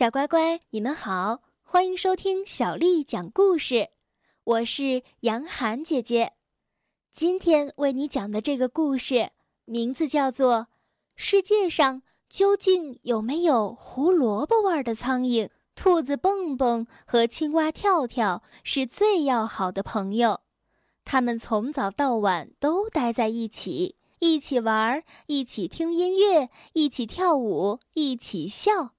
小乖乖，你们好，欢迎收听小丽讲故事。我是杨涵姐姐，今天为你讲的这个故事名字叫做《世界上究竟有没有胡萝卜味的苍蝇》。兔子蹦蹦和青蛙跳跳是最要好的朋友，他们从早到晚都待在一起，一起玩，一起听音乐，一起跳舞，一起笑。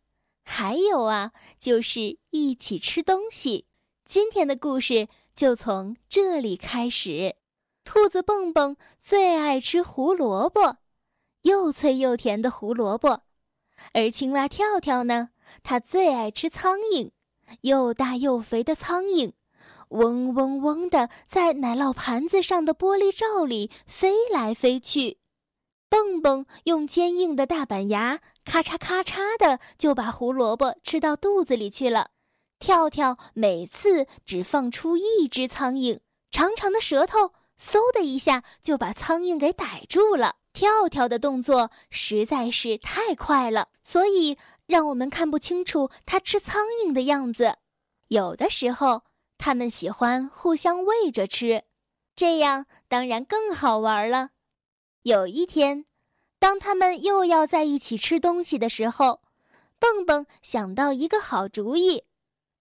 还有啊，就是一起吃东西。今天的故事就从这里开始。兔子蹦蹦最爱吃胡萝卜，又脆又甜的胡萝卜。而青蛙跳跳呢，它最爱吃苍蝇，又大又肥的苍蝇，嗡嗡嗡的在奶酪盘子上的玻璃罩里飞来飞去。蹦蹦用坚硬的大板牙，咔嚓咔嚓的就把胡萝卜吃到肚子里去了。跳跳每次只放出一只苍蝇，长长的舌头嗖的一下就把苍蝇给逮住了。跳跳的动作实在是太快了，所以让我们看不清楚它吃苍蝇的样子。有的时候，它们喜欢互相喂着吃，这样当然更好玩了。有一天，当他们又要在一起吃东西的时候，蹦蹦想到一个好主意。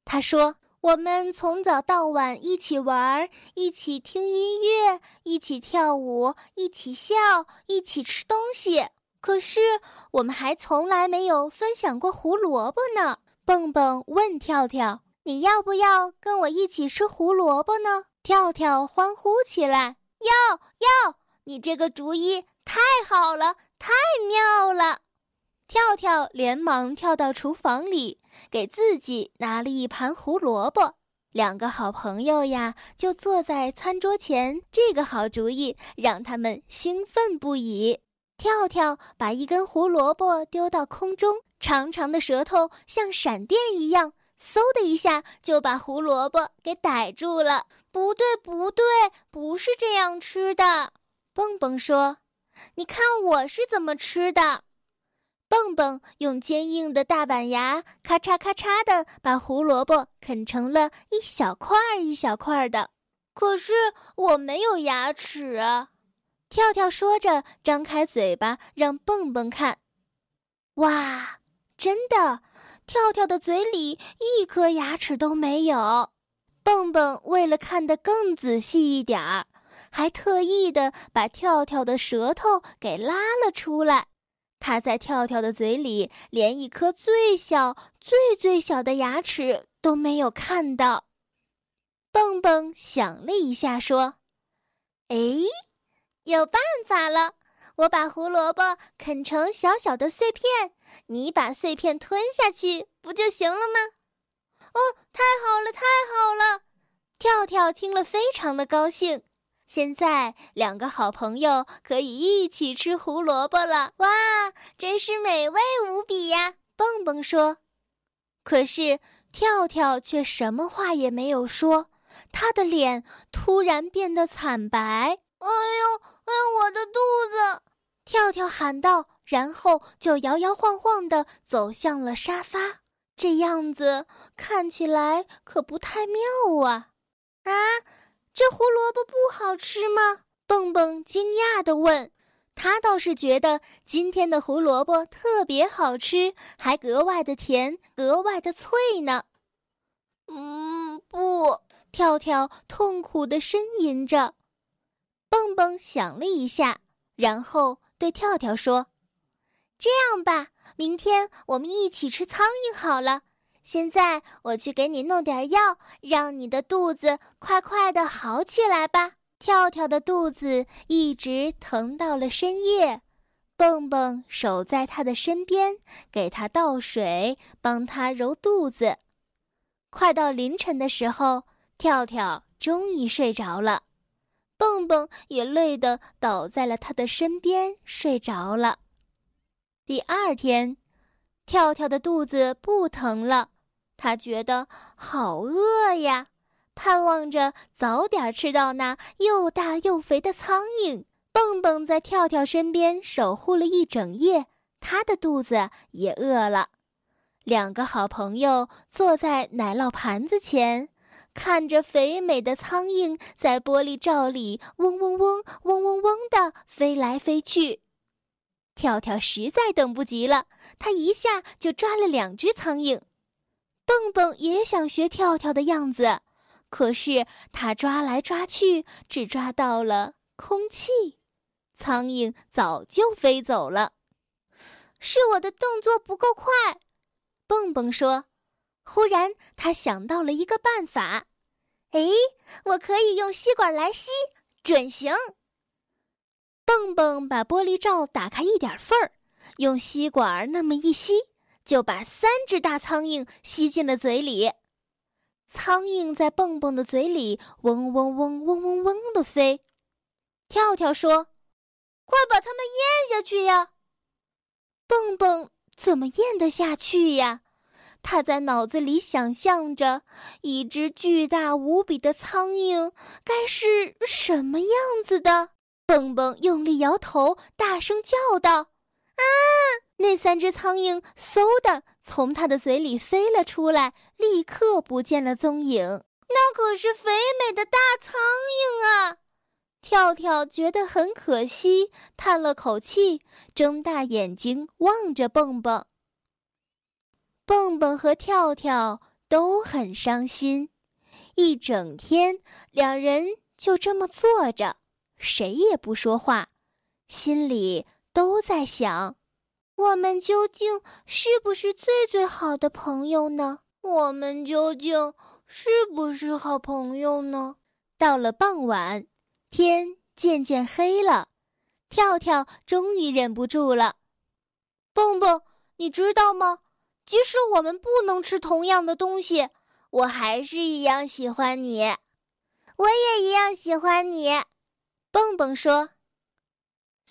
他说：“我们从早到晚一起玩，一起听音乐，一起跳舞，一起笑，一起吃东西。可是我们还从来没有分享过胡萝卜呢。”蹦蹦问跳跳：“你要不要跟我一起吃胡萝卜呢？”跳跳欢呼起来：“要要！”你这个主意太好了，太妙了！跳跳连忙跳到厨房里，给自己拿了一盘胡萝卜。两个好朋友呀，就坐在餐桌前。这个好主意让他们兴奋不已。跳跳把一根胡萝卜丢到空中，长长的舌头像闪电一样，嗖的一下就把胡萝卜给逮住了。不对，不对，不是这样吃的。蹦蹦说：“你看我是怎么吃的。”蹦蹦用坚硬的大板牙，咔嚓咔嚓的把胡萝卜啃成了一小块儿一小块儿的。可是我没有牙齿啊！跳跳说着，张开嘴巴让蹦蹦看。哇，真的，跳跳的嘴里一颗牙齿都没有。蹦蹦为了看得更仔细一点儿。还特意的把跳跳的舌头给拉了出来，他在跳跳的嘴里连一颗最小、最最小的牙齿都没有看到。蹦蹦想了一下，说：“哎，有办法了！我把胡萝卜啃成小小的碎片，你把碎片吞下去，不就行了吗？”哦，太好了，太好了！跳跳听了，非常的高兴。现在两个好朋友可以一起吃胡萝卜了，哇，真是美味无比呀！蹦蹦说。可是跳跳却什么话也没有说，他的脸突然变得惨白。哎呦，哎呦，我的肚子！跳跳喊道，然后就摇摇晃晃地走向了沙发。这样子看起来可不太妙啊！啊！这胡萝卜不好吃吗？蹦蹦惊讶地问。他倒是觉得今天的胡萝卜特别好吃，还格外的甜，格外的脆呢。嗯，不，跳跳痛苦地呻吟着。蹦蹦想了一下，然后对跳跳说：“这样吧，明天我们一起吃苍蝇好了。”现在我去给你弄点药，让你的肚子快快的好起来吧。跳跳的肚子一直疼到了深夜，蹦蹦守在他的身边，给他倒水，帮他揉肚子。快到凌晨的时候，跳跳终于睡着了，蹦蹦也累得倒在了他的身边睡着了。第二天。跳跳的肚子不疼了，他觉得好饿呀，盼望着早点吃到那又大又肥的苍蝇。蹦蹦在跳跳身边守护了一整夜，他的肚子也饿了。两个好朋友坐在奶酪盘子前，看着肥美的苍蝇在玻璃罩里嗡嗡嗡、嗡嗡嗡的飞来飞去。跳跳实在等不及了，他一下就抓了两只苍蝇。蹦蹦也想学跳跳的样子，可是他抓来抓去，只抓到了空气，苍蝇早就飞走了。是我的动作不够快，蹦蹦说。忽然，他想到了一个办法，哎，我可以用吸管来吸，准行。蹦蹦把玻璃罩打开一点缝儿，用吸管那么一吸，就把三只大苍蝇吸进了嘴里。苍蝇在蹦蹦的嘴里嗡嗡嗡、嗡嗡嗡的飞。跳跳说：“快把它们咽下去呀！”蹦蹦怎么咽得下去呀？他在脑子里想象着一只巨大无比的苍蝇该是什么样子的。蹦蹦用力摇头，大声叫道：“啊！”那三只苍蝇嗖的从他的嘴里飞了出来，立刻不见了踪影。那可是肥美的大苍蝇啊！跳跳觉得很可惜，叹了口气，睁大眼睛望着蹦蹦。蹦蹦和跳跳都很伤心，一整天，两人就这么坐着。谁也不说话，心里都在想：我们究竟是不是最最好的朋友呢？我们究竟是不是好朋友呢？到了傍晚，天渐渐黑了，跳跳终于忍不住了：“蹦蹦，你知道吗？即使我们不能吃同样的东西，我还是一样喜欢你。我也一样喜欢你。”蹦蹦说：“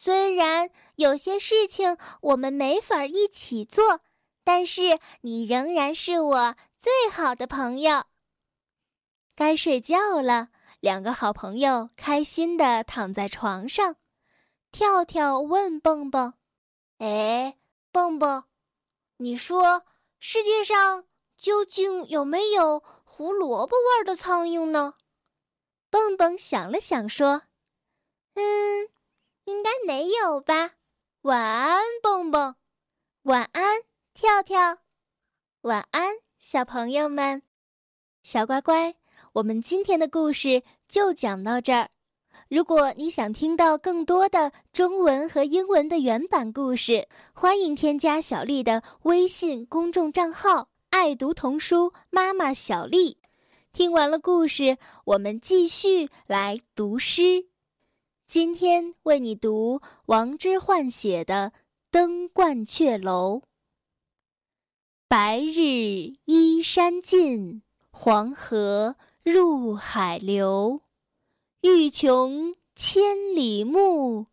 虽然有些事情我们没法一起做，但是你仍然是我最好的朋友。”该睡觉了，两个好朋友开心的躺在床上。跳跳问蹦蹦：“哎，蹦蹦，你说世界上究竟有没有胡萝卜味的苍蝇呢？”蹦蹦想了想说。嗯，应该没有吧。晚安，蹦蹦。晚安，跳跳。晚安，小朋友们。小乖乖，我们今天的故事就讲到这儿。如果你想听到更多的中文和英文的原版故事，欢迎添加小丽的微信公众账号“爱读童书妈妈小丽”。听完了故事，我们继续来读诗。今天为你读王之涣写的《登鹳雀楼》。白日依山尽，黄河入海流。欲穷千里目，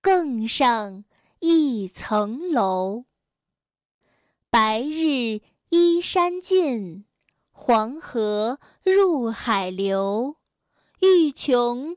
更上一层楼。白日依山尽，黄河入海流。欲穷。